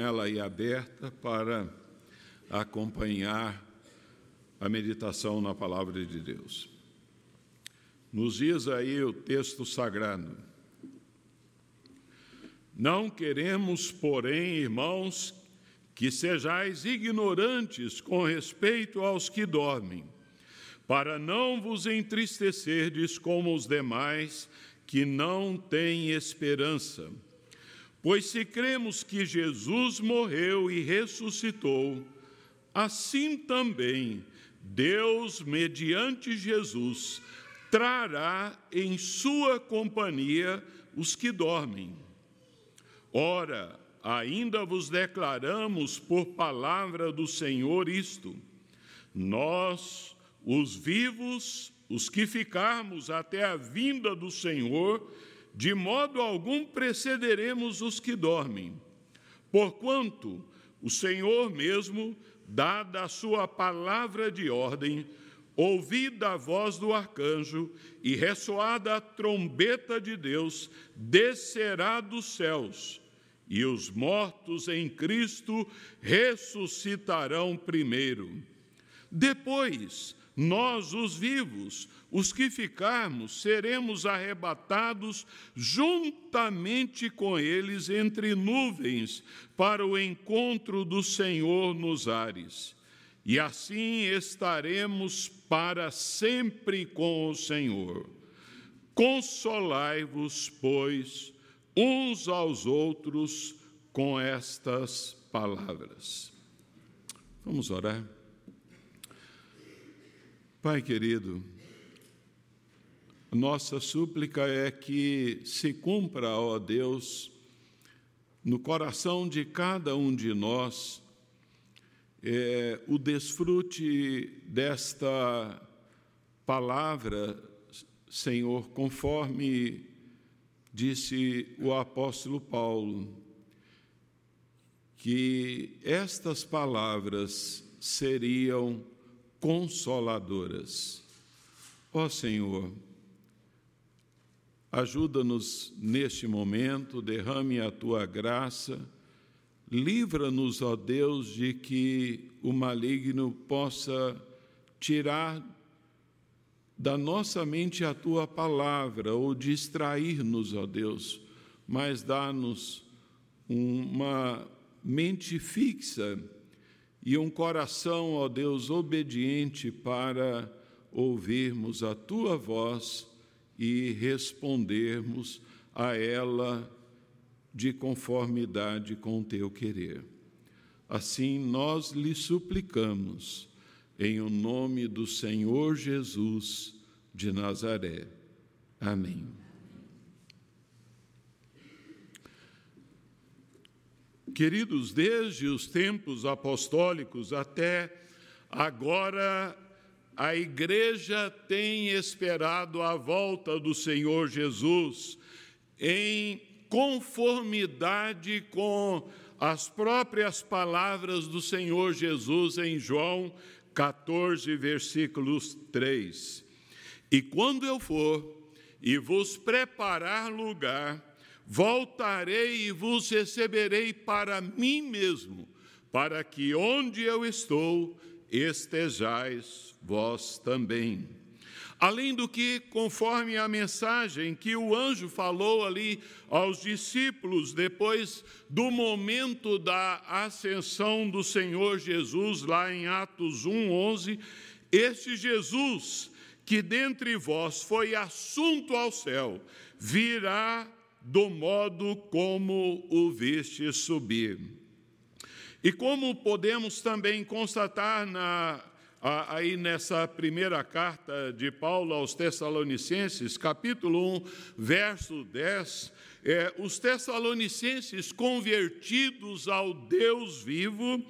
ela aí aberta para acompanhar a meditação na palavra de Deus. Nos diz aí o texto sagrado. Não queremos, porém, irmãos, que sejais ignorantes com respeito aos que dormem, para não vos entristecerdes como os demais que não têm esperança. Pois se cremos que Jesus morreu e ressuscitou, assim também Deus, mediante Jesus, trará em sua companhia os que dormem. Ora, ainda vos declaramos por palavra do Senhor isto: nós, os vivos, os que ficarmos até a vinda do Senhor, de modo algum precederemos os que dormem. Porquanto o Senhor mesmo, dada a sua palavra de ordem, ouvida a voz do arcanjo e ressoada a trombeta de Deus, descerá dos céus, e os mortos em Cristo ressuscitarão primeiro. Depois, nós, os vivos, os que ficarmos, seremos arrebatados juntamente com eles entre nuvens para o encontro do Senhor nos ares. E assim estaremos para sempre com o Senhor. Consolai-vos, pois, uns aos outros com estas palavras. Vamos orar. Pai querido, nossa súplica é que se cumpra, ó Deus, no coração de cada um de nós, é, o desfrute desta palavra, Senhor, conforme disse o apóstolo Paulo, que estas palavras seriam consoladoras. Ó Senhor, ajuda-nos neste momento, derrame a tua graça, livra-nos, ó Deus, de que o maligno possa tirar da nossa mente a tua palavra ou distrair-nos, ó Deus, mas dá-nos uma mente fixa e um coração, ó Deus, obediente para ouvirmos a tua voz e respondermos a ela de conformidade com o teu querer. Assim nós lhe suplicamos, em o nome do Senhor Jesus de Nazaré. Amém. Queridos, desde os tempos apostólicos até agora, a igreja tem esperado a volta do Senhor Jesus em conformidade com as próprias palavras do Senhor Jesus em João 14, versículos 3. E quando eu for e vos preparar lugar, Voltarei e vos receberei para mim mesmo, para que onde eu estou estejais vós também. Além do que, conforme a mensagem que o anjo falou ali aos discípulos depois do momento da ascensão do Senhor Jesus, lá em Atos 1:11, este Jesus que dentre vós foi assunto ao céu, virá do modo como o viste subir. E como podemos também constatar na, aí nessa primeira carta de Paulo aos Tessalonicenses, capítulo 1, verso 10, é, os Tessalonicenses convertidos ao Deus vivo,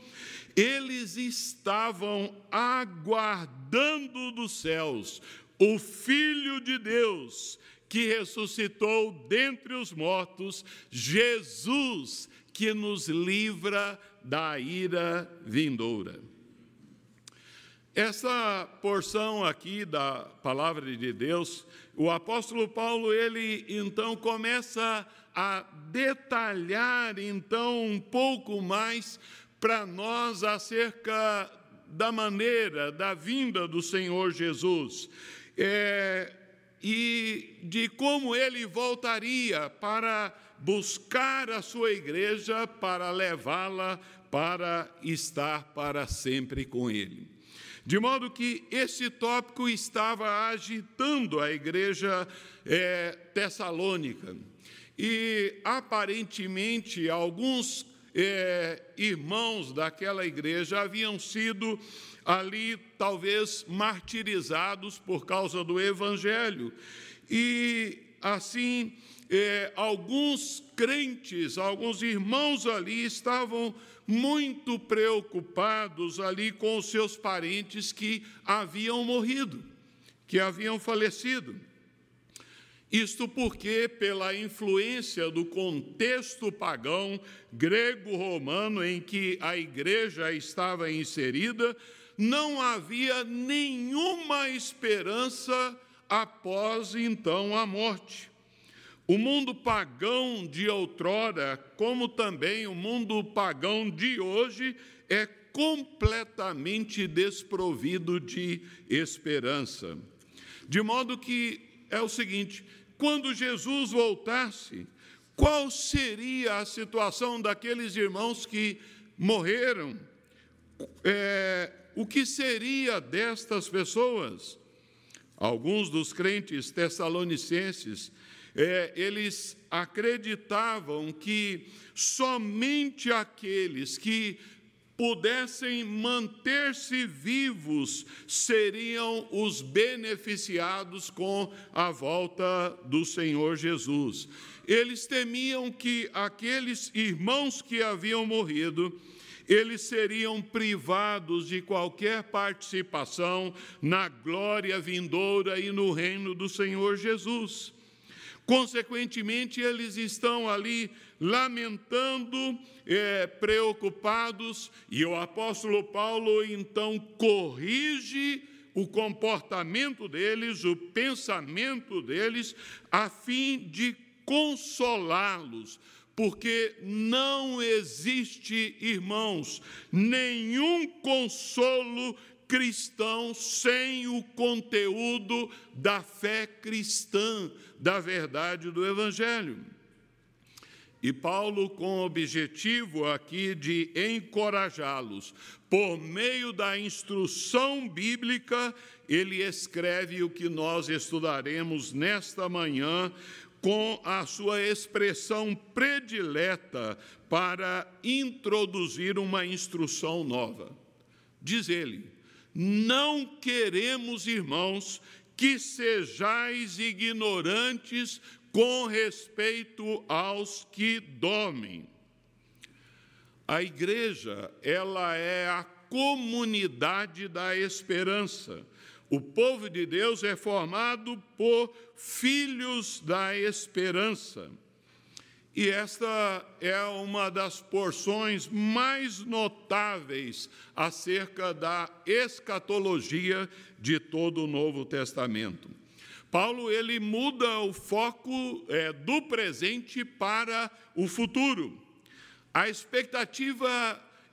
eles estavam aguardando dos céus o Filho de Deus, que ressuscitou dentre os mortos, Jesus, que nos livra da ira vindoura. Essa porção aqui da palavra de Deus, o apóstolo Paulo, ele então começa a detalhar então um pouco mais para nós acerca da maneira da vinda do Senhor Jesus é, e de como ele voltaria para buscar a sua igreja, para levá-la para estar para sempre com ele. De modo que esse tópico estava agitando a igreja é, tessalônica. E aparentemente alguns é, irmãos daquela igreja haviam sido ali talvez martirizados por causa do evangelho. E assim, é, alguns crentes, alguns irmãos ali estavam muito preocupados ali com os seus parentes que haviam morrido, que haviam falecido. Isto porque, pela influência do contexto pagão grego-romano em que a igreja estava inserida, não havia nenhuma esperança após então a morte. O mundo pagão de outrora, como também o mundo pagão de hoje, é completamente desprovido de esperança. De modo que é o seguinte: quando Jesus voltasse, qual seria a situação daqueles irmãos que morreram? É, o que seria destas pessoas? Alguns dos crentes tessalonicenses, é, eles acreditavam que somente aqueles que pudessem manter-se vivos seriam os beneficiados com a volta do Senhor Jesus. Eles temiam que aqueles irmãos que haviam morrido, eles seriam privados de qualquer participação na glória vindoura e no reino do Senhor Jesus. Consequentemente, eles estão ali lamentando, é, preocupados, e o apóstolo Paulo então corrige o comportamento deles, o pensamento deles, a fim de consolá-los, porque não existe, irmãos, nenhum consolo cristão sem o conteúdo da fé cristã, da verdade do Evangelho. E Paulo, com o objetivo aqui de encorajá-los, por meio da instrução bíblica, ele escreve o que nós estudaremos nesta manhã, com a sua expressão predileta para introduzir uma instrução nova. Diz ele: não queremos, irmãos, que sejais ignorantes com respeito aos que dormem. A igreja, ela é a comunidade da esperança. O povo de Deus é formado por filhos da esperança. E esta é uma das porções mais notáveis acerca da escatologia de todo o Novo Testamento. Paulo ele muda o foco é, do presente para o futuro. A expectativa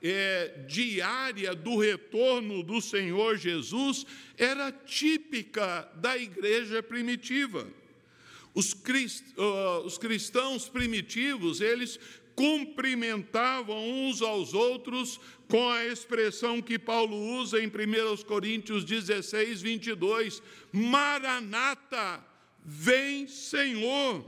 é, diária do retorno do Senhor Jesus era típica da igreja primitiva. Os, crist, os cristãos primitivos, eles cumprimentavam uns aos outros com a expressão que Paulo usa em 1 Coríntios 16, 22, Maranata, vem Senhor.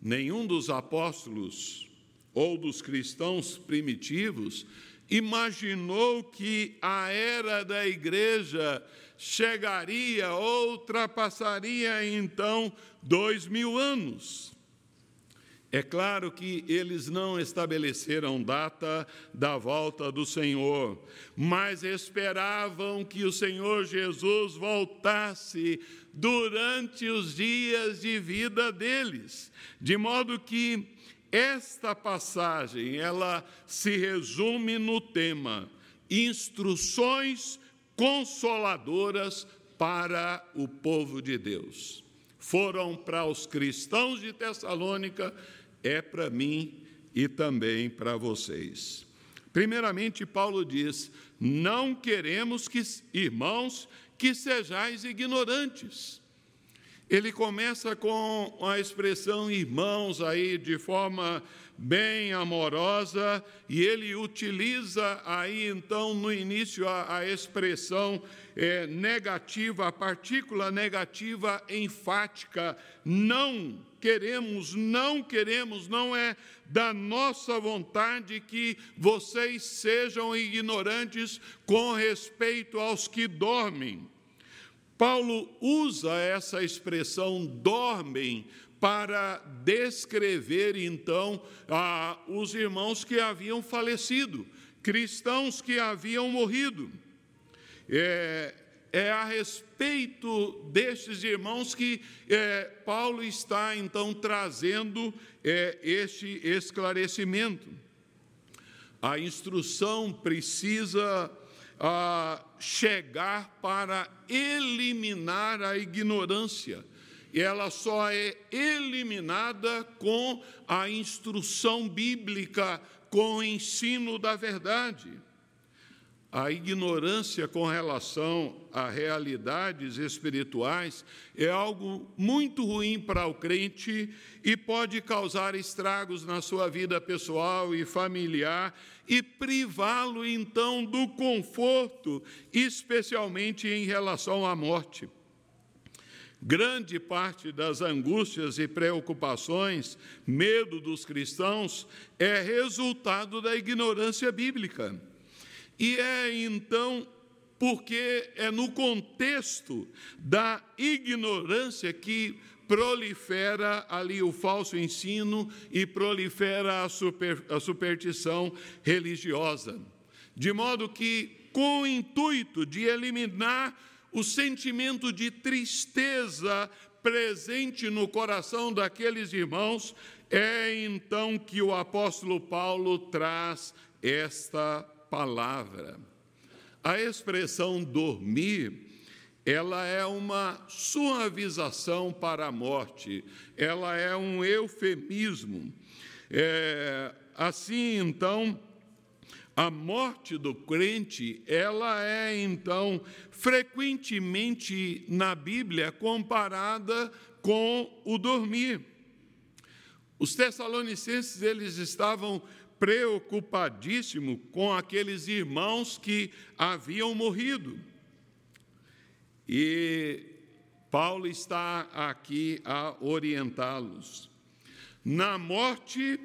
Nenhum dos apóstolos ou dos cristãos primitivos imaginou que a era da igreja chegaria ultrapassaria então dois mil anos. É claro que eles não estabeleceram data da volta do Senhor, mas esperavam que o Senhor Jesus voltasse durante os dias de vida deles, de modo que esta passagem ela se resume no tema instruções consoladoras para o povo de Deus. foram para os cristãos de Tessalônica, é para mim e também para vocês. Primeiramente, Paulo diz: Não queremos que, irmãos, que sejais ignorantes. Ele começa com a expressão irmãos aí de forma bem amorosa, e ele utiliza aí então no início a, a expressão é, negativa, a partícula negativa enfática, não queremos, não queremos, não é da nossa vontade que vocês sejam ignorantes com respeito aos que dormem. Paulo usa essa expressão dormem para descrever então ah, os irmãos que haviam falecido, cristãos que haviam morrido. É, é a respeito destes irmãos que é, Paulo está então trazendo é, este esclarecimento. A instrução precisa ah, chegar para eliminar a ignorância ela só é eliminada com a instrução bíblica, com o ensino da verdade. A ignorância com relação a realidades espirituais é algo muito ruim para o crente e pode causar estragos na sua vida pessoal e familiar e privá-lo então do conforto, especialmente em relação à morte. Grande parte das angústias e preocupações, medo dos cristãos, é resultado da ignorância bíblica. E é então porque é no contexto da ignorância que prolifera ali o falso ensino e prolifera a, super, a superstição religiosa. De modo que, com o intuito de eliminar o sentimento de tristeza presente no coração daqueles irmãos, é então que o apóstolo Paulo traz esta palavra. A expressão dormir, ela é uma suavização para a morte, ela é um eufemismo. É, assim, então, a morte do crente, ela é então frequentemente na Bíblia comparada com o dormir. Os tessalonicenses eles estavam preocupadíssimos com aqueles irmãos que haviam morrido. E Paulo está aqui a orientá-los. Na morte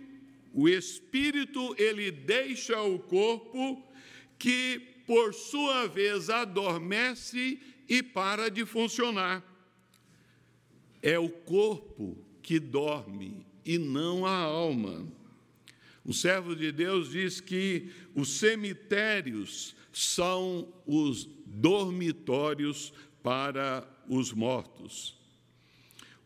o espírito ele deixa o corpo que por sua vez adormece e para de funcionar. É o corpo que dorme e não a alma. O servo de Deus diz que os cemitérios são os dormitórios para os mortos.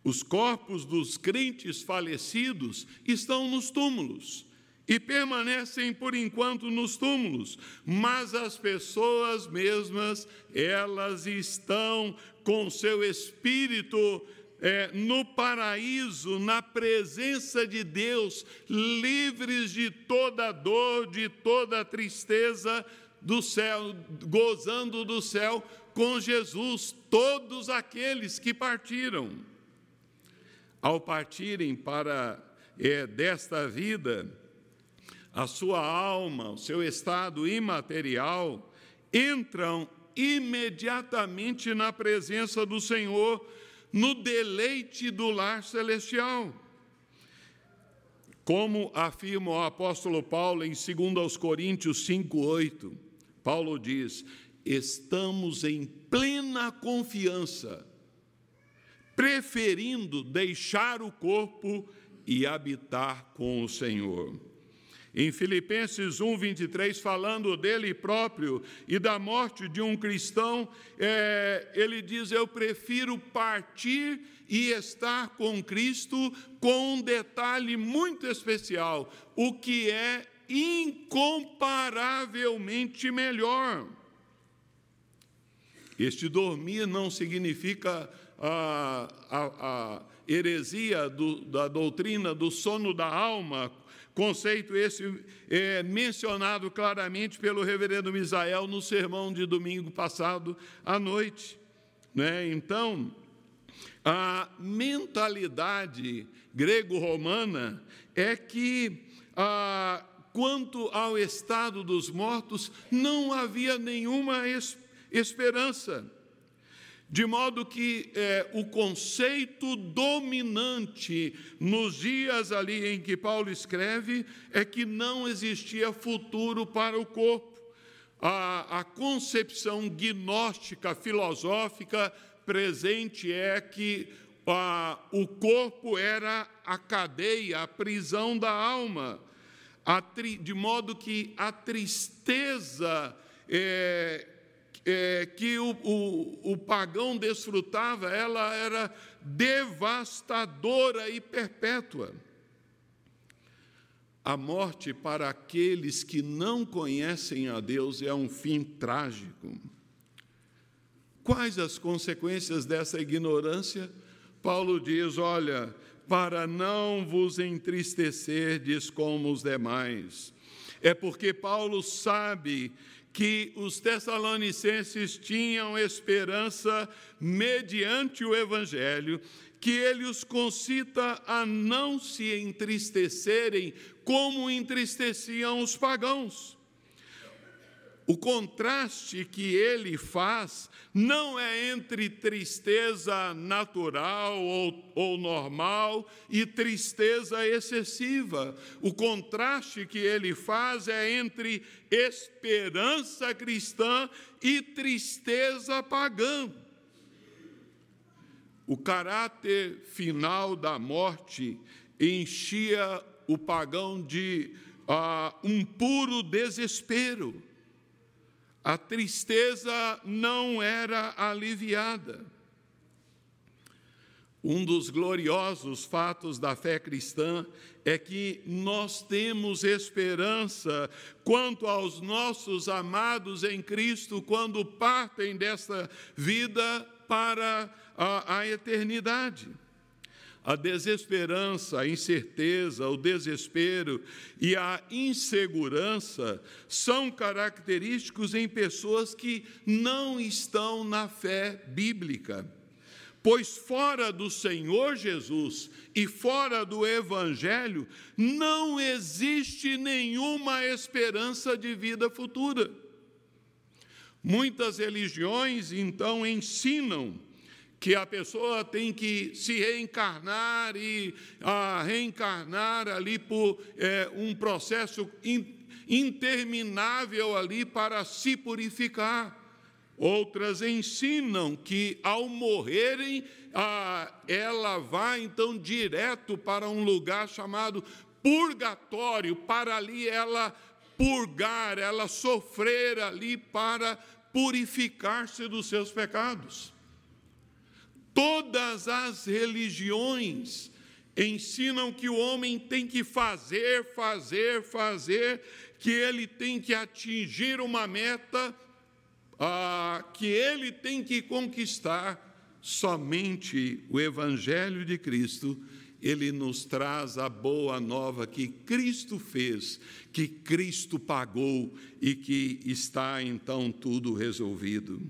Os corpos dos crentes falecidos estão nos túmulos e permanecem por enquanto nos túmulos, mas as pessoas mesmas, elas estão com seu espírito é, no paraíso, na presença de Deus, livres de toda dor, de toda tristeza do céu, gozando do céu com Jesus, todos aqueles que partiram ao partirem para é, desta vida, a sua alma, o seu estado imaterial, entram imediatamente na presença do Senhor, no deleite do lar celestial. Como afirma o apóstolo Paulo em 2 Coríntios 5,8, Paulo diz: estamos em plena confiança preferindo deixar o corpo e habitar com o Senhor. Em Filipenses 1, 23, falando dele próprio e da morte de um cristão, é, ele diz: Eu prefiro partir e estar com Cristo, com um detalhe muito especial, o que é incomparavelmente melhor. Este dormir não significa a, a, a heresia do, da doutrina do sono da alma, conceito esse é mencionado claramente pelo reverendo Misael no sermão de domingo passado à noite. Né? Então, a mentalidade grego-romana é que, ah, quanto ao estado dos mortos, não havia nenhuma es esperança. De modo que é, o conceito dominante nos dias ali em que Paulo escreve é que não existia futuro para o corpo. A, a concepção gnóstica filosófica presente é que a, o corpo era a cadeia, a prisão da alma, tri, de modo que a tristeza é, é, que o, o, o pagão desfrutava, ela era devastadora e perpétua. A morte para aqueles que não conhecem a Deus é um fim trágico. Quais as consequências dessa ignorância? Paulo diz: olha, para não vos entristecerdes como os demais. É porque Paulo sabe que os tessalonicenses tinham esperança mediante o Evangelho, que ele os concita a não se entristecerem como entristeciam os pagãos. O contraste que ele faz não é entre tristeza natural ou, ou, normal e tristeza excessiva. O contraste que ele faz é entre esperança cristã e tristeza pagã. O caráter final da morte enchia o pagão de uh, um puro desespero a tristeza não era aliviada. Um dos gloriosos fatos da fé cristã é que nós temos esperança quanto aos nossos amados em Cristo quando partem desta vida para a, a eternidade. A desesperança, a incerteza, o desespero e a insegurança são característicos em pessoas que não estão na fé bíblica. Pois fora do Senhor Jesus e fora do Evangelho não existe nenhuma esperança de vida futura. Muitas religiões então ensinam que a pessoa tem que se reencarnar e a reencarnar ali por é, um processo in, interminável ali para se purificar. Outras ensinam que ao morrerem, a, ela vai então direto para um lugar chamado purgatório, para ali ela purgar, ela sofrer ali para purificar-se dos seus pecados. Todas as religiões ensinam que o homem tem que fazer, fazer, fazer, que ele tem que atingir uma meta, ah, que ele tem que conquistar. Somente o Evangelho de Cristo, ele nos traz a boa nova que Cristo fez, que Cristo pagou e que está então tudo resolvido.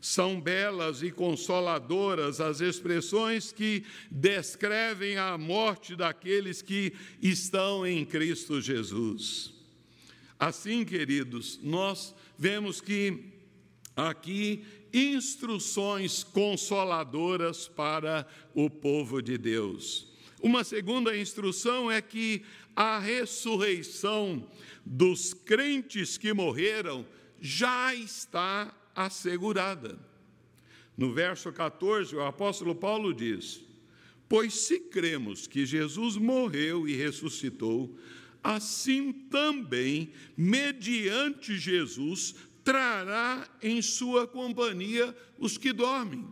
São belas e consoladoras as expressões que descrevem a morte daqueles que estão em Cristo Jesus. Assim, queridos, nós vemos que aqui instruções consoladoras para o povo de Deus. Uma segunda instrução é que a ressurreição dos crentes que morreram já está assegurada. No verso 14, o apóstolo Paulo diz: Pois se cremos que Jesus morreu e ressuscitou, assim também, mediante Jesus, trará em sua companhia os que dormem.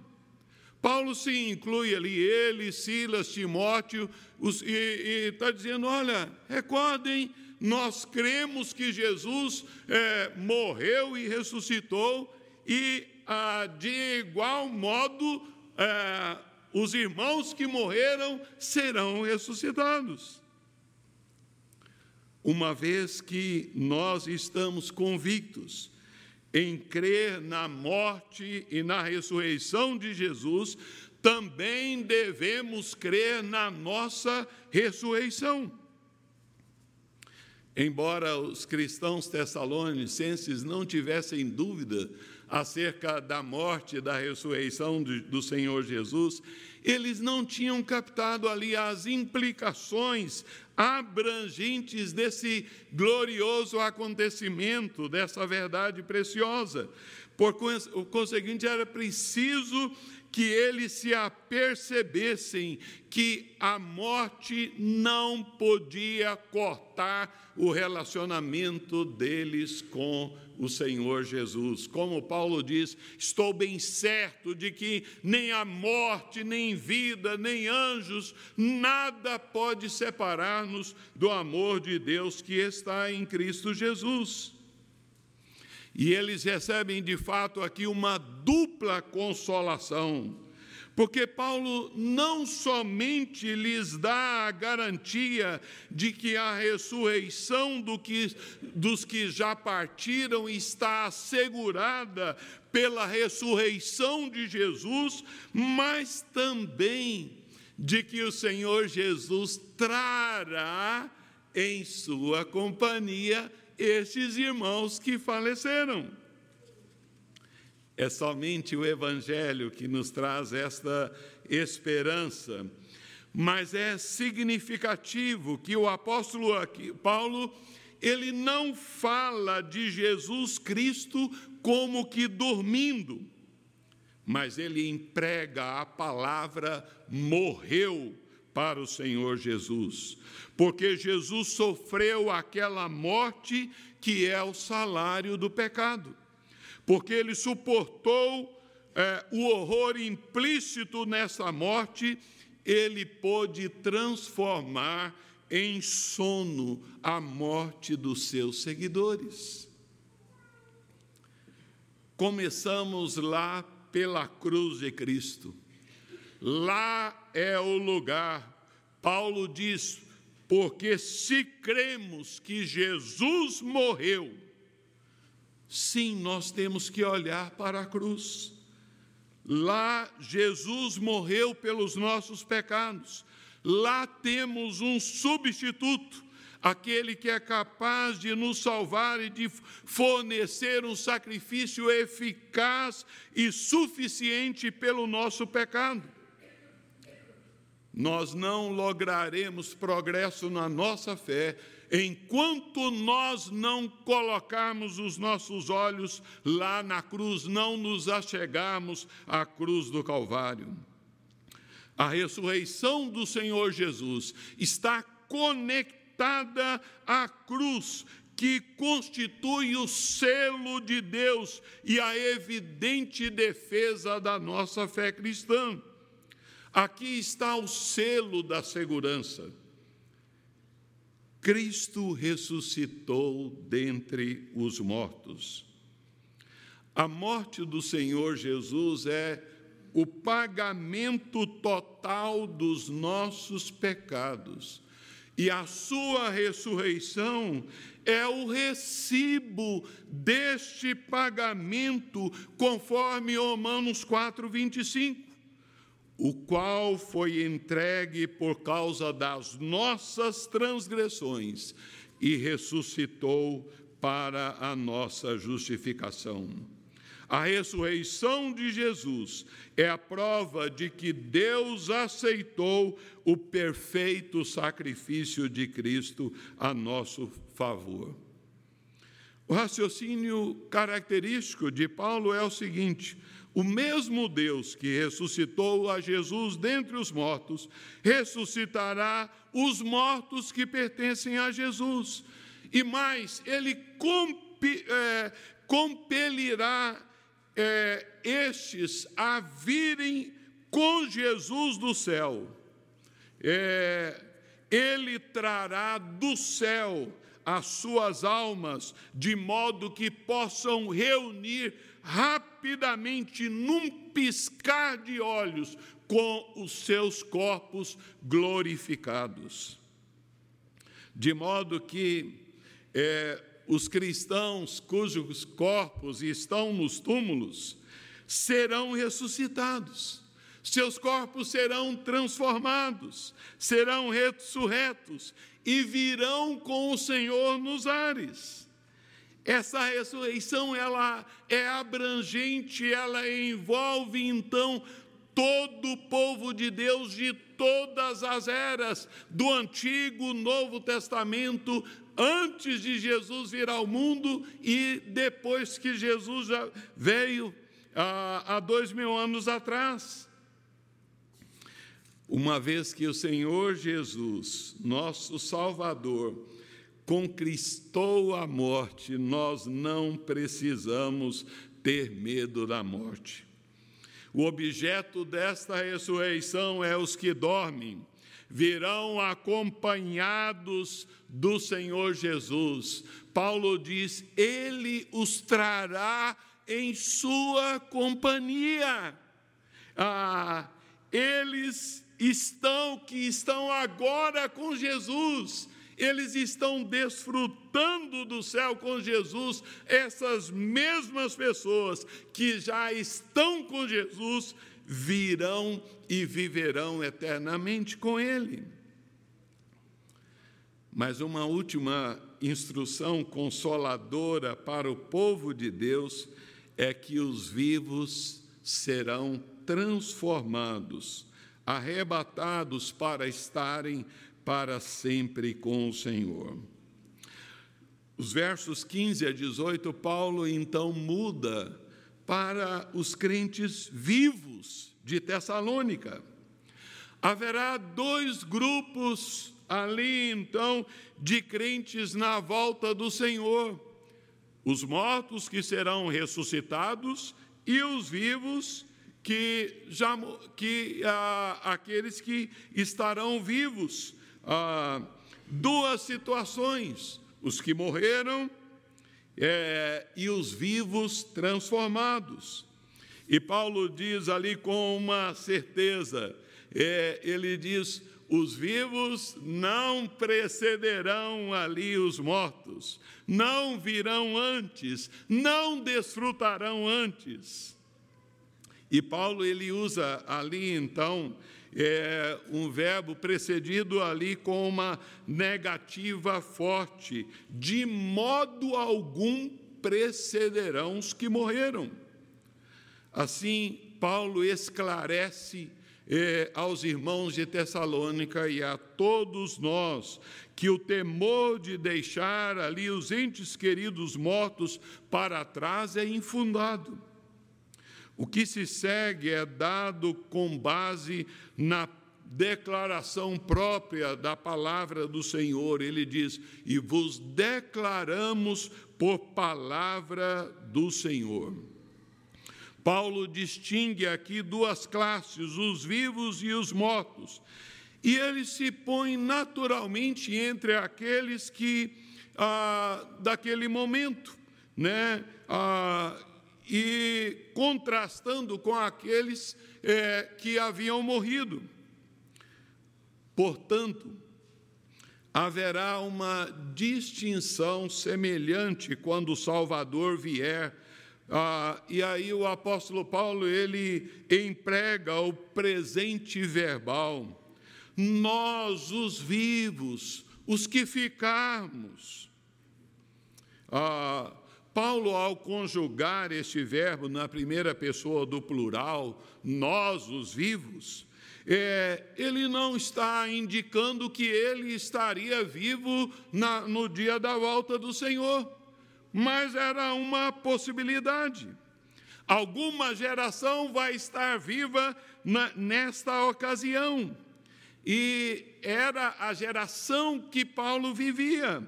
Paulo se inclui ali, ele, Silas, Timóteo, os, e está dizendo: olha, recordem, nós cremos que Jesus é, morreu e ressuscitou, e, ah, de igual modo, é, os irmãos que morreram serão ressuscitados. Uma vez que nós estamos convictos em crer na morte e na ressurreição de Jesus, também devemos crer na nossa ressurreição. Embora os cristãos tessalonicenses não tivessem dúvida acerca da morte e da ressurreição do Senhor Jesus, eles não tinham captado ali as implicações abrangentes desse glorioso acontecimento, dessa verdade preciosa. Por conseguinte, era preciso que eles se apercebessem que a morte não podia cortar o relacionamento deles com o Senhor Jesus. Como Paulo diz, estou bem certo de que nem a morte, nem vida, nem anjos, nada pode separar-nos do amor de Deus que está em Cristo Jesus. E eles recebem de fato aqui uma dupla consolação, porque Paulo não somente lhes dá a garantia de que a ressurreição do que, dos que já partiram está assegurada pela ressurreição de Jesus, mas também de que o Senhor Jesus trará em sua companhia estes irmãos que faleceram. É somente o Evangelho que nos traz esta esperança, mas é significativo que o apóstolo Paulo, ele não fala de Jesus Cristo como que dormindo, mas ele emprega a palavra morreu para o Senhor Jesus, porque Jesus sofreu aquela morte que é o salário do pecado, porque ele suportou é, o horror implícito nessa morte, ele pôde transformar em sono a morte dos seus seguidores. Começamos lá pela cruz de Cristo lá é o lugar. Paulo diz: porque se cremos que Jesus morreu, sim, nós temos que olhar para a cruz. Lá Jesus morreu pelos nossos pecados. Lá temos um substituto, aquele que é capaz de nos salvar e de fornecer um sacrifício eficaz e suficiente pelo nosso pecado nós não lograremos progresso na nossa fé enquanto nós não colocarmos os nossos olhos lá na cruz, não nos achegarmos à cruz do Calvário. A ressurreição do Senhor Jesus está conectada à cruz, que constitui o selo de Deus e a evidente defesa da nossa fé cristã. Aqui está o selo da segurança. Cristo ressuscitou dentre os mortos. A morte do Senhor Jesus é o pagamento total dos nossos pecados. E a sua ressurreição é o recibo deste pagamento, conforme Romanos 4, 25 o qual foi entregue por causa das nossas transgressões e ressuscitou para a nossa justificação. A ressurreição de Jesus é a prova de que Deus aceitou o perfeito sacrifício de Cristo a nosso favor. O raciocínio característico de Paulo é o seguinte: o mesmo Deus que ressuscitou a Jesus dentre os mortos, ressuscitará os mortos que pertencem a Jesus. E mais, ele é, compelirá é, estes a virem com Jesus do céu. É, ele trará do céu as suas almas, de modo que possam reunir rapidamente, num piscar de olhos, com os seus corpos glorificados. De modo que é, os cristãos cujos corpos estão nos túmulos serão ressuscitados seus corpos serão transformados, serão ressurretos e virão com o Senhor nos ares. Essa ressurreição ela é abrangente, ela envolve então todo o povo de Deus de todas as eras, do Antigo, Novo Testamento, antes de Jesus vir ao mundo e depois que Jesus já veio ah, há dois mil anos atrás. Uma vez que o Senhor Jesus, nosso Salvador, conquistou a morte, nós não precisamos ter medo da morte. O objeto desta ressurreição é os que dormem, virão acompanhados do Senhor Jesus. Paulo diz: Ele os trará em sua companhia. Ah, eles estão que estão agora com Jesus, eles estão desfrutando do céu com Jesus, essas mesmas pessoas que já estão com Jesus virão e viverão eternamente com Ele. Mas uma última instrução consoladora para o povo de Deus é que os vivos serão transformados arrebatados para estarem para sempre com o Senhor. Os versos 15 a 18, Paulo então muda para os crentes vivos de Tessalônica. Haverá dois grupos ali então de crentes na volta do Senhor: os mortos que serão ressuscitados e os vivos que, já, que ah, aqueles que estarão vivos. Ah, duas situações: os que morreram é, e os vivos transformados. E Paulo diz ali com uma certeza: é, ele diz, os vivos não precederão ali os mortos, não virão antes, não desfrutarão antes. E Paulo ele usa ali então é, um verbo precedido ali com uma negativa forte, de modo algum precederão os que morreram. Assim, Paulo esclarece é, aos irmãos de Tessalônica e a todos nós que o temor de deixar ali os entes queridos mortos para trás é infundado. O que se segue é dado com base na declaração própria da palavra do Senhor. Ele diz: E vos declaramos por palavra do Senhor. Paulo distingue aqui duas classes, os vivos e os mortos. E ele se põe naturalmente entre aqueles que, ah, daquele momento, né, ah, e contrastando com aqueles é, que haviam morrido. Portanto, haverá uma distinção semelhante quando o Salvador vier. Ah, e aí o apóstolo Paulo ele emprega o presente verbal. Nós, os vivos, os que ficarmos. Ah, Paulo, ao conjugar este verbo na primeira pessoa do plural, nós, os vivos, é, ele não está indicando que ele estaria vivo na, no dia da volta do Senhor, mas era uma possibilidade. Alguma geração vai estar viva na, nesta ocasião, e era a geração que Paulo vivia,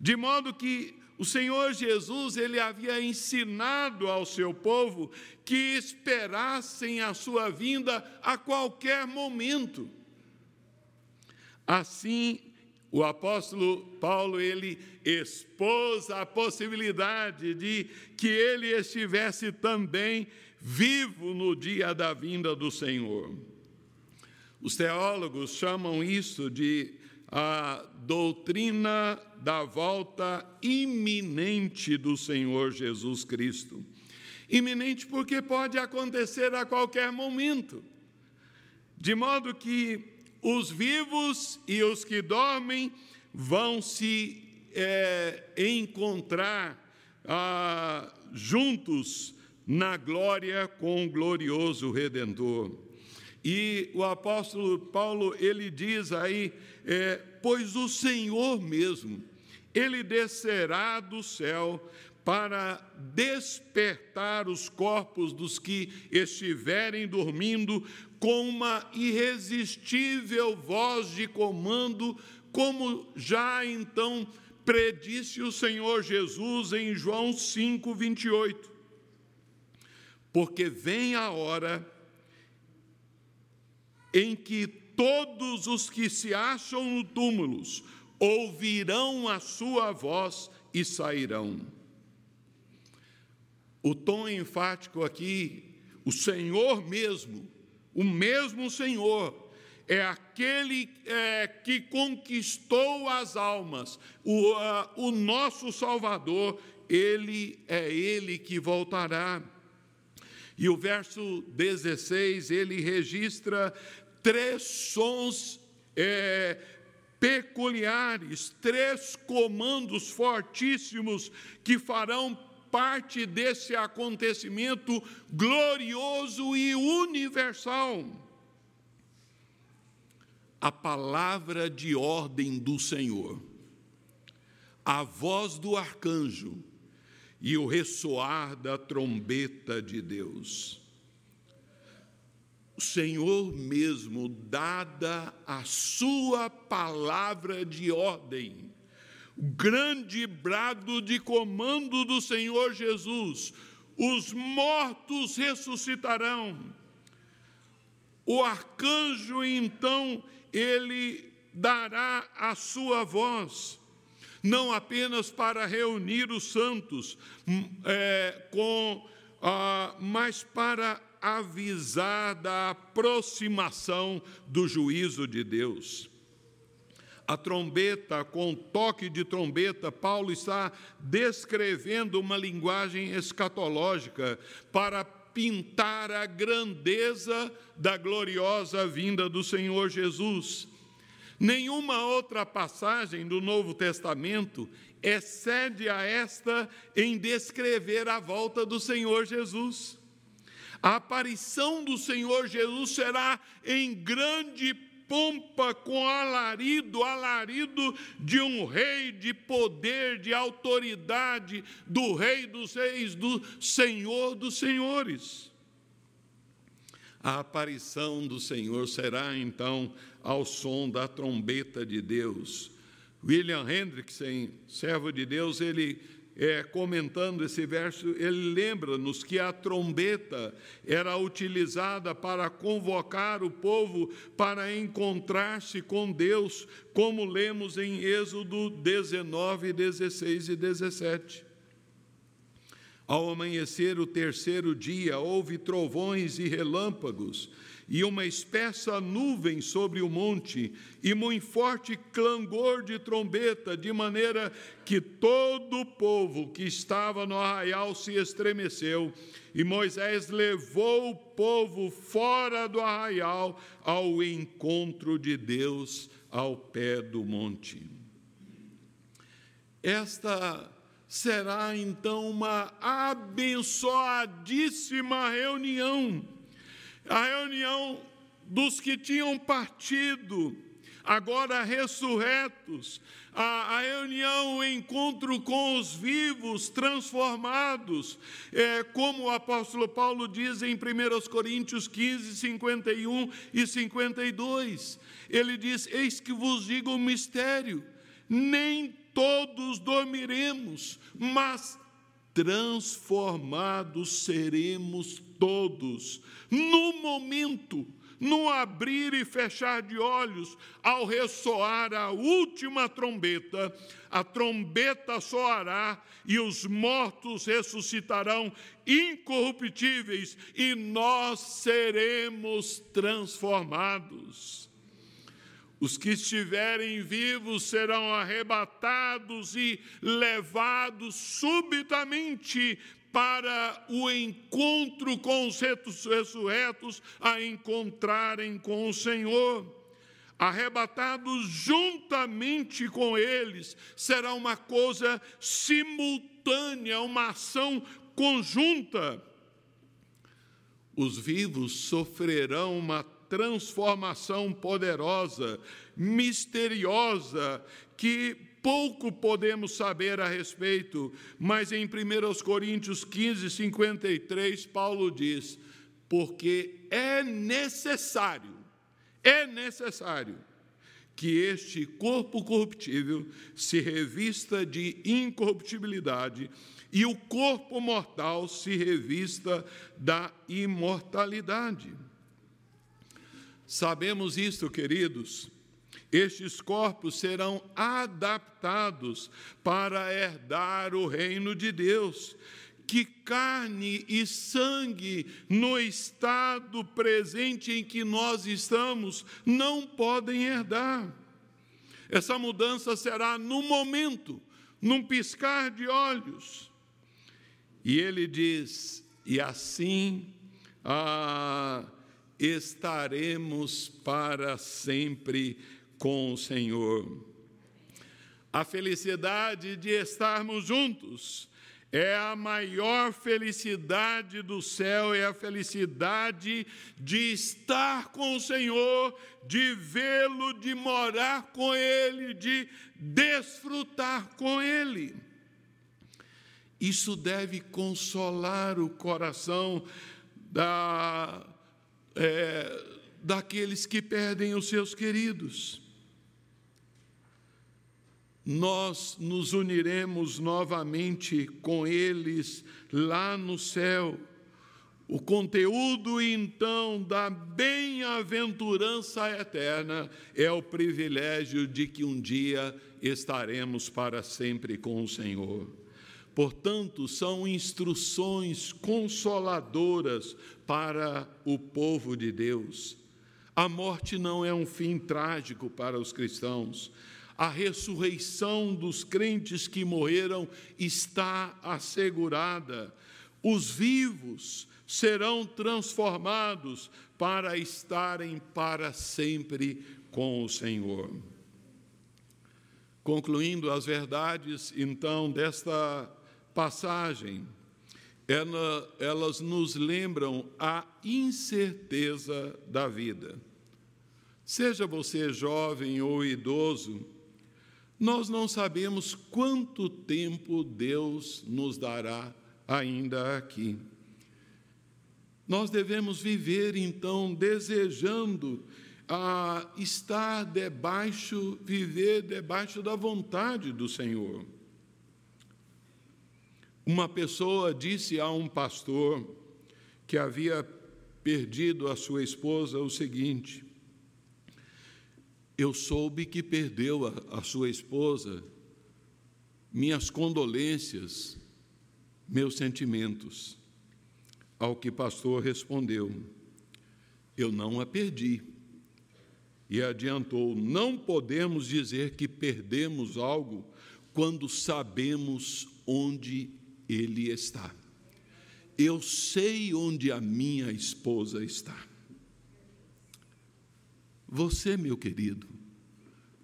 de modo que o Senhor Jesus, ele havia ensinado ao seu povo que esperassem a sua vinda a qualquer momento. Assim, o apóstolo Paulo ele expôs a possibilidade de que ele estivesse também vivo no dia da vinda do Senhor. Os teólogos chamam isso de a doutrina da volta iminente do Senhor Jesus Cristo. Iminente porque pode acontecer a qualquer momento. De modo que os vivos e os que dormem vão se é, encontrar ah, juntos na glória com o glorioso Redentor. E o apóstolo Paulo, ele diz aí, é, pois o Senhor mesmo, ele descerá do céu para despertar os corpos dos que estiverem dormindo com uma irresistível voz de comando, como já então predisse o Senhor Jesus em João 5, 28. Porque vem a hora em que todos os que se acham no túmulos ouvirão a sua voz e sairão. O tom enfático aqui, o Senhor mesmo, o mesmo Senhor, é aquele é, que conquistou as almas, o, uh, o nosso Salvador, ele é ele que voltará. E o verso 16, ele registra três sons é, peculiares, três comandos fortíssimos que farão parte desse acontecimento glorioso e universal. A palavra de ordem do Senhor, a voz do arcanjo e o ressoar da trombeta de Deus. O Senhor mesmo, dada a sua palavra de ordem, grande brado de comando do Senhor Jesus: os mortos ressuscitarão. O arcanjo, então, ele dará a sua voz, não apenas para reunir os santos, hum, é, com, ah, mas para avisar da aproximação do juízo de Deus a trombeta, com toque de trombeta, Paulo está descrevendo uma linguagem escatológica para pintar a grandeza da gloriosa vinda do Senhor Jesus. Nenhuma outra passagem do Novo Testamento excede a esta em descrever a volta do Senhor Jesus. A aparição do Senhor Jesus será em grande pompa com alarido, alarido de um rei de poder, de autoridade, do rei dos reis, do senhor dos senhores. A aparição do Senhor será então ao som da trombeta de Deus. William Hendrickson, servo de Deus, ele é, comentando esse verso, ele lembra-nos que a trombeta era utilizada para convocar o povo para encontrar-se com Deus, como lemos em Êxodo 19, 16 e 17. Ao amanhecer o terceiro dia, houve trovões e relâmpagos, e uma espessa nuvem sobre o monte, e muito forte clangor de trombeta, de maneira que todo o povo que estava no arraial se estremeceu. E Moisés levou o povo fora do arraial ao encontro de Deus ao pé do monte. Esta será então uma abençoadíssima reunião a reunião dos que tinham partido, agora ressurretos, a, a, reunião, o encontro com os vivos, transformados, é, como o apóstolo Paulo diz em 1 Coríntios 15, 51 e 52. Ele diz: Eis que vos digo um mistério, nem todos dormiremos, mas transformados seremos todos, no momento, no abrir e fechar de olhos, ao ressoar a última trombeta, a trombeta soará e os mortos ressuscitarão incorruptíveis e nós seremos transformados. Os que estiverem vivos serão arrebatados e levados subitamente para o encontro com os ressurretos, a encontrarem com o Senhor. Arrebatados juntamente com eles, será uma coisa simultânea, uma ação conjunta. Os vivos sofrerão uma transformação poderosa, misteriosa, que pouco podemos saber a respeito, mas em 1 Coríntios 15, 53, Paulo diz: porque é necessário, é necessário que este corpo corruptível se revista de incorruptibilidade e o corpo mortal se revista da imortalidade. Sabemos isto, queridos. Estes corpos serão adaptados para herdar o reino de Deus, que carne e sangue, no estado presente em que nós estamos, não podem herdar. Essa mudança será no momento, num piscar de olhos. E ele diz: e assim. Ah, estaremos para sempre com o Senhor. A felicidade de estarmos juntos é a maior felicidade do céu, é a felicidade de estar com o Senhor, de vê-lo, de morar com Ele, de desfrutar com Ele. Isso deve consolar o coração da é, daqueles que perdem os seus queridos. Nós nos uniremos novamente com eles lá no céu. O conteúdo, então, da bem-aventurança eterna é o privilégio de que um dia estaremos para sempre com o Senhor. Portanto, são instruções consoladoras para o povo de Deus. A morte não é um fim trágico para os cristãos. A ressurreição dos crentes que morreram está assegurada. Os vivos serão transformados para estarem para sempre com o Senhor. Concluindo as verdades, então, desta passagem, ela, elas nos lembram a incerteza da vida. Seja você jovem ou idoso, nós não sabemos quanto tempo Deus nos dará ainda aqui. Nós devemos viver, então, desejando a estar debaixo, viver debaixo da vontade do Senhor. Uma pessoa disse a um pastor que havia perdido a sua esposa o seguinte: Eu soube que perdeu a, a sua esposa, minhas condolências, meus sentimentos. Ao que pastor respondeu: Eu não a perdi. E adiantou: Não podemos dizer que perdemos algo quando sabemos onde ele está. Eu sei onde a minha esposa está. Você, meu querido,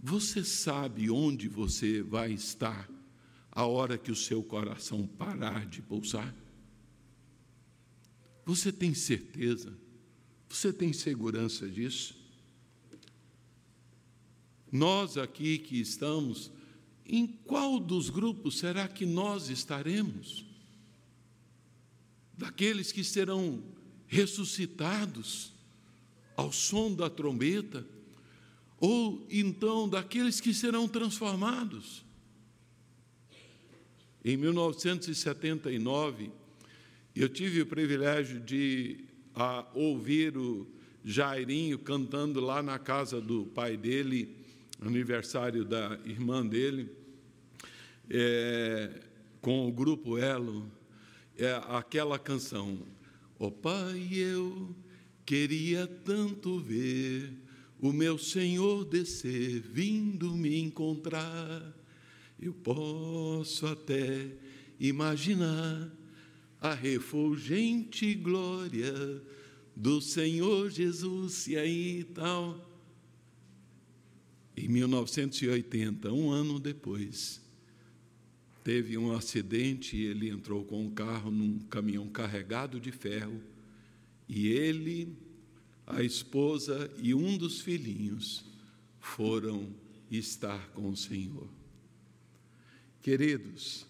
você sabe onde você vai estar a hora que o seu coração parar de pulsar? Você tem certeza? Você tem segurança disso? Nós aqui que estamos em qual dos grupos será que nós estaremos? Daqueles que serão ressuscitados ao som da trombeta, ou então daqueles que serão transformados. Em 1979, eu tive o privilégio de ouvir o Jairinho cantando lá na casa do pai dele, aniversário da irmã dele, é, com o grupo Elo, é aquela canção. Oh, Pai, eu queria tanto ver o meu Senhor descer, vindo me encontrar. Eu posso até imaginar a refulgente glória do Senhor Jesus, e aí tal. Em 1980, um ano depois, teve um acidente e ele entrou com um carro num caminhão carregado de ferro e ele, a esposa e um dos filhinhos foram estar com o Senhor. Queridos,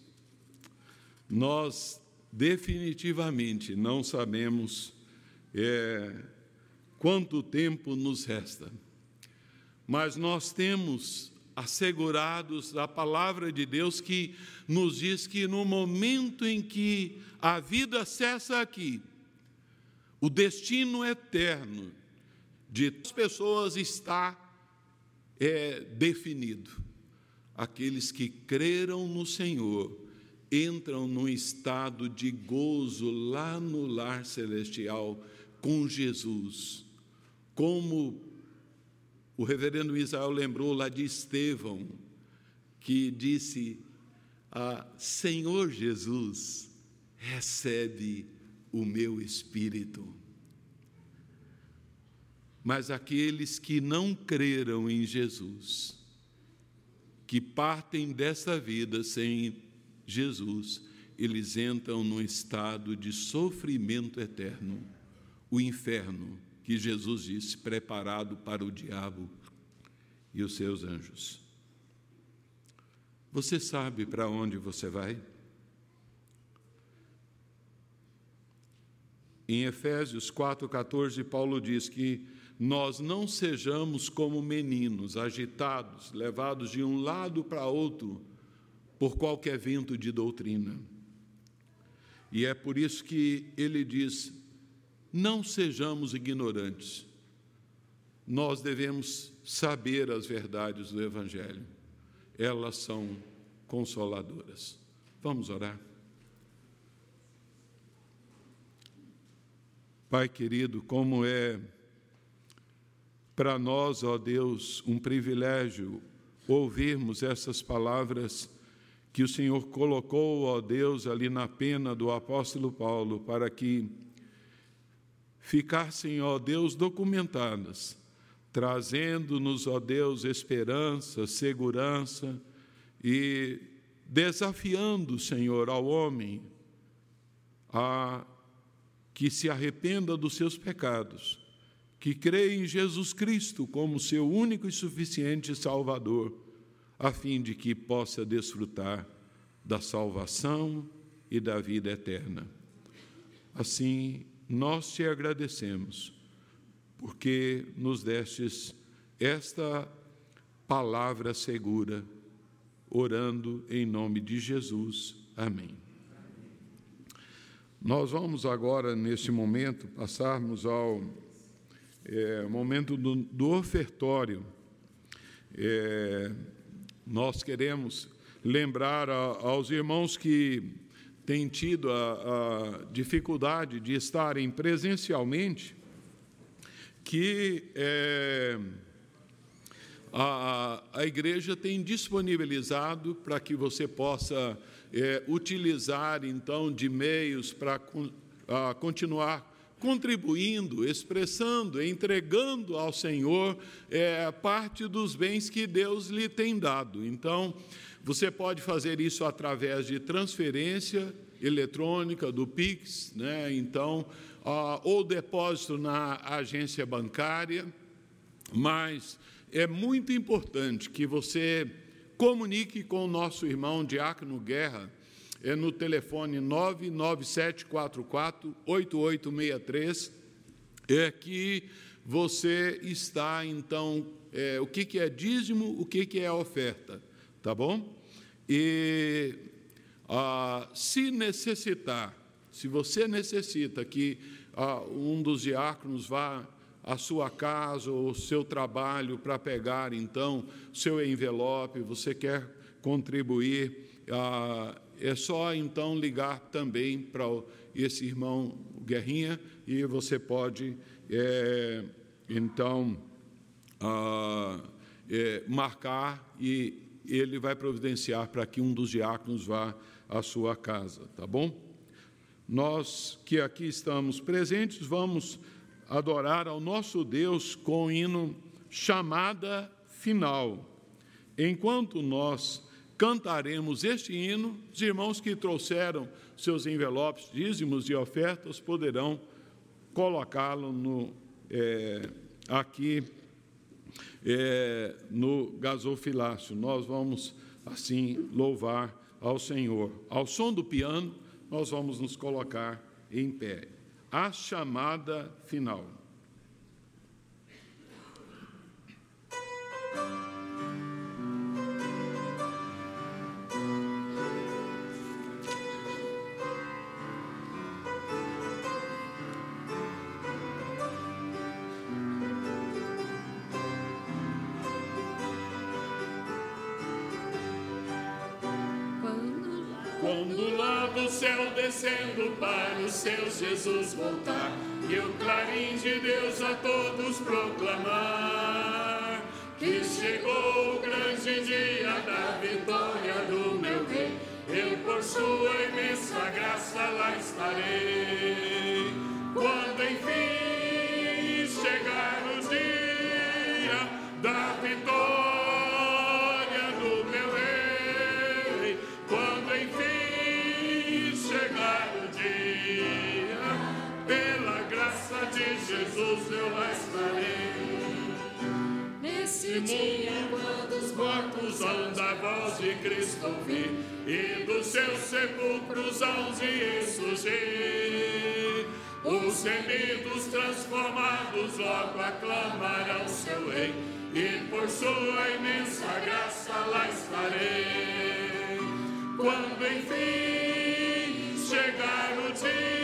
nós definitivamente não sabemos é, quanto tempo nos resta, mas nós temos assegurados da palavra de Deus que nos diz que no momento em que a vida cessa aqui, o destino eterno de as pessoas está é, definido. Aqueles que creram no Senhor entram num estado de gozo lá no lar celestial com Jesus, como o reverendo Israel lembrou lá de Estevão, que disse: ah, Senhor Jesus, recebe o meu espírito. Mas aqueles que não creram em Jesus, que partem dessa vida sem Jesus, eles entram num estado de sofrimento eterno, o inferno que Jesus disse, preparado para o diabo e os seus anjos. Você sabe para onde você vai? Em Efésios 4,14, Paulo diz que nós não sejamos como meninos, agitados, levados de um lado para outro por qualquer vento de doutrina. E é por isso que ele diz: não sejamos ignorantes. Nós devemos saber as verdades do Evangelho. Elas são consoladoras. Vamos orar. Pai querido, como é para nós, ó Deus, um privilégio ouvirmos essas palavras que o Senhor colocou, ó Deus, ali na pena do apóstolo Paulo, para que ficassem, ó Deus, documentadas, trazendo-nos, ó Deus, esperança, segurança e desafiando, Senhor, ao homem a que se arrependa dos seus pecados, que creia em Jesus Cristo como seu único e suficiente Salvador, a fim de que possa desfrutar da salvação e da vida eterna. Assim, nós te agradecemos, porque nos destes esta palavra segura, orando em nome de Jesus. Amém. Nós vamos agora, nesse momento, passarmos ao é, momento do, do ofertório. É, nós queremos lembrar a, aos irmãos que têm tido a, a dificuldade de estarem presencialmente, que é, a, a igreja tem disponibilizado para que você possa é, utilizar, então, de meios para continuar contribuindo, expressando, entregando ao Senhor é, parte dos bens que Deus lhe tem dado. Então, você pode fazer isso através de transferência eletrônica do Pix, né? então, ou depósito na agência bancária, mas é muito importante que você comunique com o nosso irmão Diácono Guerra, é no telefone 997448863, é que você está, então, é, o que, que é dízimo, o que, que é oferta, tá bom? E ah, se necessitar, se você necessita que ah, um dos diáconos vá a sua casa ou o seu trabalho para pegar, então, seu envelope, você quer contribuir, ah, é só, então, ligar também para esse irmão Guerrinha e você pode, é, então, ah, é, marcar e ele vai providenciar para que um dos diáconos vá à sua casa, tá bom? Nós que aqui estamos presentes vamos adorar ao nosso Deus com o hino chamada final. Enquanto nós cantaremos este hino, os irmãos que trouxeram seus envelopes, dízimos e ofertas poderão colocá-lo é, aqui é, no gasofilácio. Nós vamos, assim, louvar ao Senhor. Ao som do piano, nós vamos nos colocar em pé. A chamada final. Seus Jesus voltar e o clarim de Deus a todos proclamar que chegou o grande dia da vitória do meu rei. Eu por sua imensa graça lá estarei. Quando enfim chegar o dia da vitória Dia, quando os mortos hão da voz de Cristo ouvir, e dos seus sepulcros hão de ressurgir, os remidos transformados logo aclamarão seu rei, e por sua imensa graça lá estarei. Quando enfim chegar o dia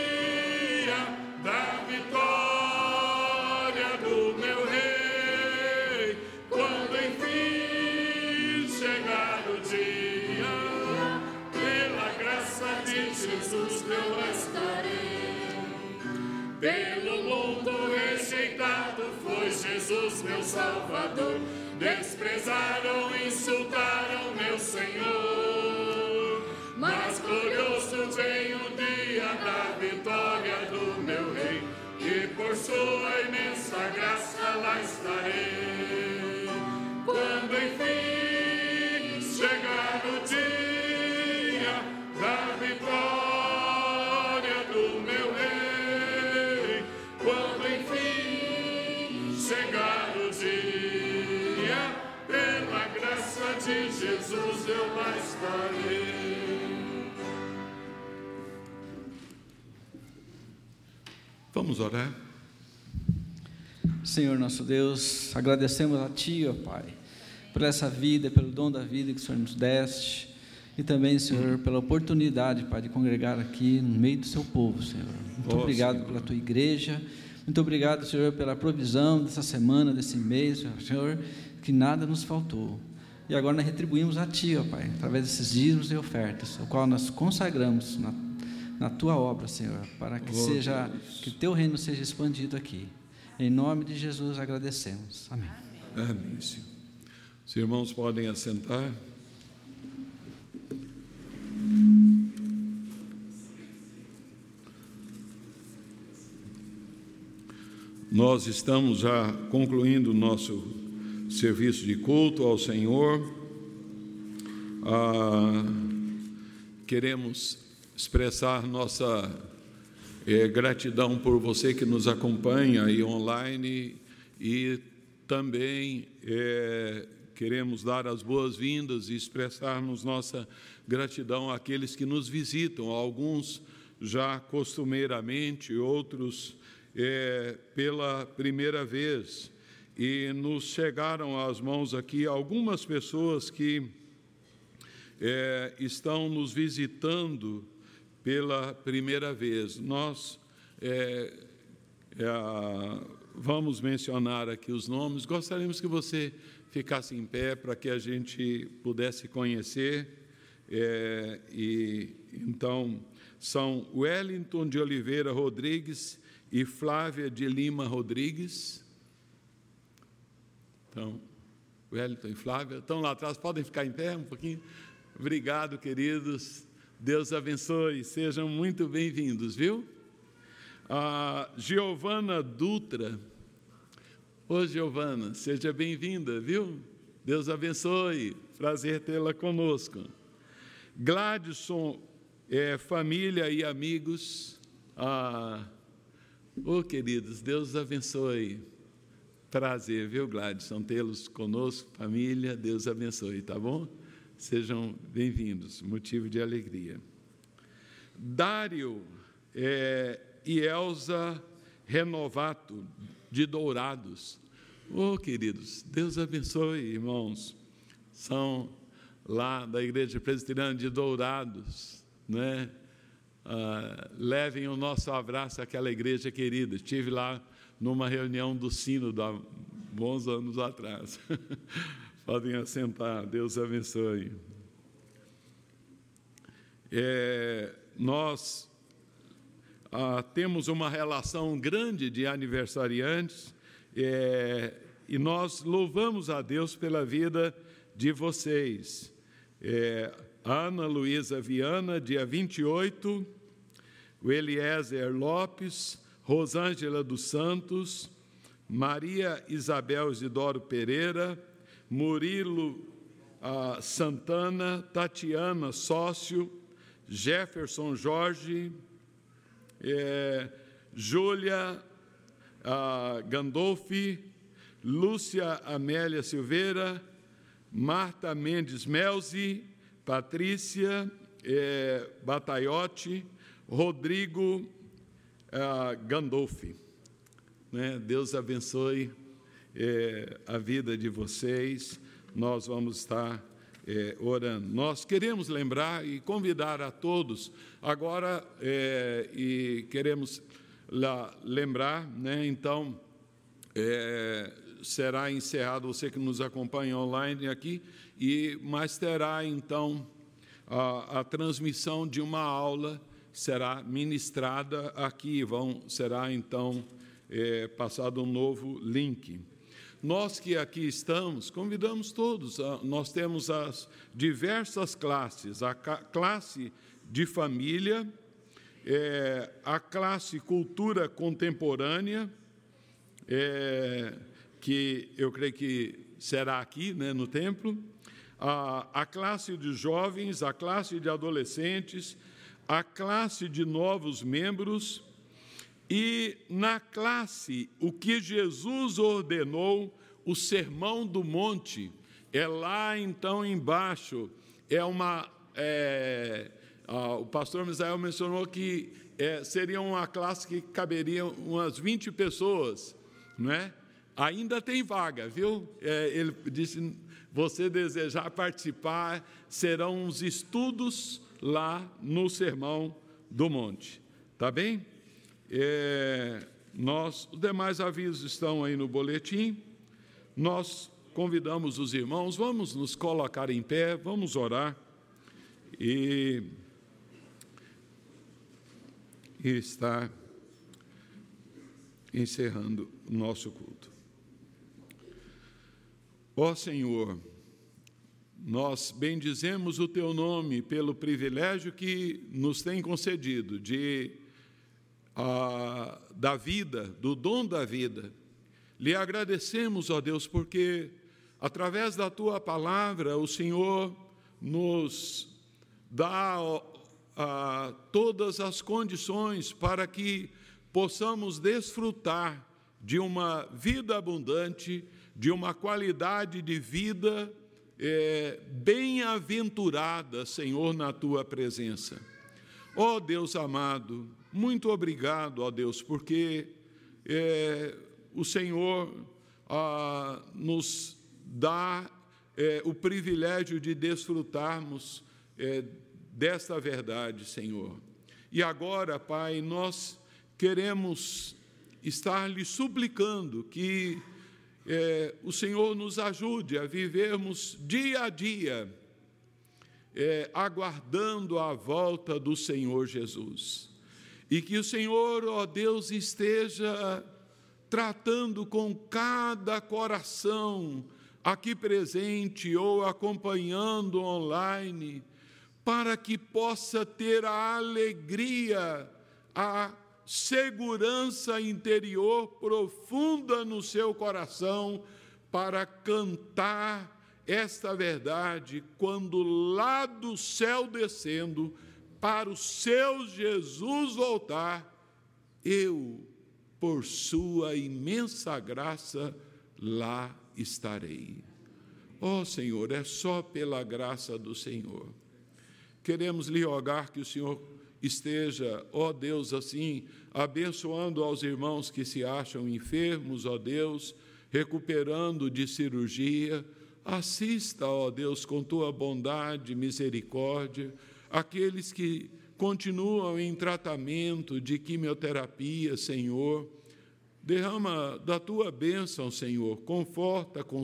Pelo mundo rejeitado foi Jesus, meu Salvador. Desprezaram, insultaram meu Senhor. Mas glorioso vem o dia da vitória do meu Rei, e por sua imensa graça lá estarei. Quando enfim Vamos orar. Senhor nosso Deus, agradecemos a Ti, ó Pai, por essa vida, pelo dom da vida que o Senhor nos deste. E também, Senhor, pela oportunidade, Pai, de congregar aqui no meio do seu povo, Senhor. Muito oh, obrigado Senhor. pela tua igreja. Muito obrigado, Senhor, pela provisão dessa semana, desse mês, Senhor, que nada nos faltou. E agora nós retribuímos a Ti, ó Pai, através desses dízimos e ofertas, o qual nós consagramos na, na Tua obra, Senhor, para que oh, seja que Teu reino seja expandido aqui. Em nome de Jesus agradecemos. Amém. Amém, Senhor. Os irmãos podem assentar. Nós estamos já concluindo o nosso serviço de culto ao Senhor. Ah, queremos expressar nossa é, gratidão por você que nos acompanha aí online e também é, queremos dar as boas-vindas e expressarmos nossa gratidão àqueles que nos visitam, alguns já costumeiramente, outros é, pela primeira vez. E nos chegaram às mãos aqui algumas pessoas que é, estão nos visitando pela primeira vez. Nós é, é, vamos mencionar aqui os nomes. Gostaríamos que você ficasse em pé para que a gente pudesse conhecer. É, e então são Wellington de Oliveira Rodrigues e Flávia de Lima Rodrigues. Então, Wellington e Flávia estão lá atrás, podem ficar em pé um pouquinho? Obrigado, queridos. Deus abençoe, sejam muito bem-vindos, viu? A Giovana Dutra. Ô, Giovana, seja bem-vinda, viu? Deus abençoe, prazer tê-la conosco. Gladson, é, família e amigos. Ah, queridos, Deus abençoe. Prazer, viu, Gladson, tê-los conosco, família, Deus abençoe, tá bom? Sejam bem-vindos, motivo de alegria. Dário, é, e Elza Renovato, de Dourados. Oh, queridos, Deus abençoe, irmãos. São lá da Igreja Presbiteriana de Dourados, né? Ah, levem o nosso abraço àquela igreja querida. Estive lá numa reunião do Sino há bons anos atrás. Podem assentar, Deus abençoe. É, nós ah, temos uma relação grande de aniversariantes é, e nós louvamos a Deus pela vida de vocês. É, Ana Luísa Viana, dia 28, o Eliezer Lopes, Rosângela dos Santos, Maria Isabel Isidoro Pereira, Murilo ah, Santana, Tatiana Sócio, Jefferson Jorge, é, Júlia Gandolfi, Lúcia Amélia Silveira, Marta Mendes Melzi, Patrícia é, Bataiotti, Rodrigo Gandolfi. Né? Deus abençoe é, a vida de vocês. Nós vamos estar é, orando. Nós queremos lembrar e convidar a todos agora é, e queremos lá, lembrar, né? Então é, será encerrado você que nos acompanha online aqui e mas terá então a, a transmissão de uma aula será ministrada aqui. Vão será então é, passado um novo link. Nós que aqui estamos, convidamos todos, nós temos as diversas classes, a classe de família, é, a classe cultura contemporânea, é, que eu creio que será aqui né, no templo, a, a classe de jovens, a classe de adolescentes, a classe de novos membros, e na classe, o que Jesus ordenou, o Sermão do Monte, é lá então embaixo, é uma. É, ah, o pastor Misael mencionou que é, seria uma classe que caberia umas 20 pessoas, não é? Ainda tem vaga, viu? É, ele disse: você desejar participar, serão uns estudos lá no Sermão do Monte. Tá bem? É, nós, os demais avisos estão aí no boletim. Nós convidamos os irmãos, vamos nos colocar em pé, vamos orar e, e estar encerrando o nosso culto. Ó Senhor, nós bendizemos o teu nome pelo privilégio que nos tem concedido de da vida, do dom da vida. Lhe agradecemos, ó Deus, porque através da tua palavra o Senhor nos dá todas as condições para que possamos desfrutar de uma vida abundante, de uma qualidade de vida é, bem-aventurada, Senhor, na tua presença. Ó Deus amado, muito obrigado, ó Deus, porque é, o Senhor ah, nos dá é, o privilégio de desfrutarmos é, desta verdade, Senhor. E agora, Pai, nós queremos estar lhe suplicando que é, o Senhor nos ajude a vivermos dia a dia, é, aguardando a volta do Senhor Jesus. E que o Senhor, ó Deus, esteja tratando com cada coração aqui presente ou acompanhando online, para que possa ter a alegria, a segurança interior profunda no seu coração para cantar esta verdade quando lá do céu descendo para o seu Jesus voltar, eu, por sua imensa graça, lá estarei. Ó oh, Senhor, é só pela graça do Senhor. Queremos lhe rogar que o Senhor esteja, ó Deus, assim, abençoando aos irmãos que se acham enfermos, ó Deus, recuperando de cirurgia. Assista, ó Deus, com tua bondade misericórdia, aqueles que continuam em tratamento de quimioterapia, Senhor. Derrama da tua bênção, Senhor, conforta, consola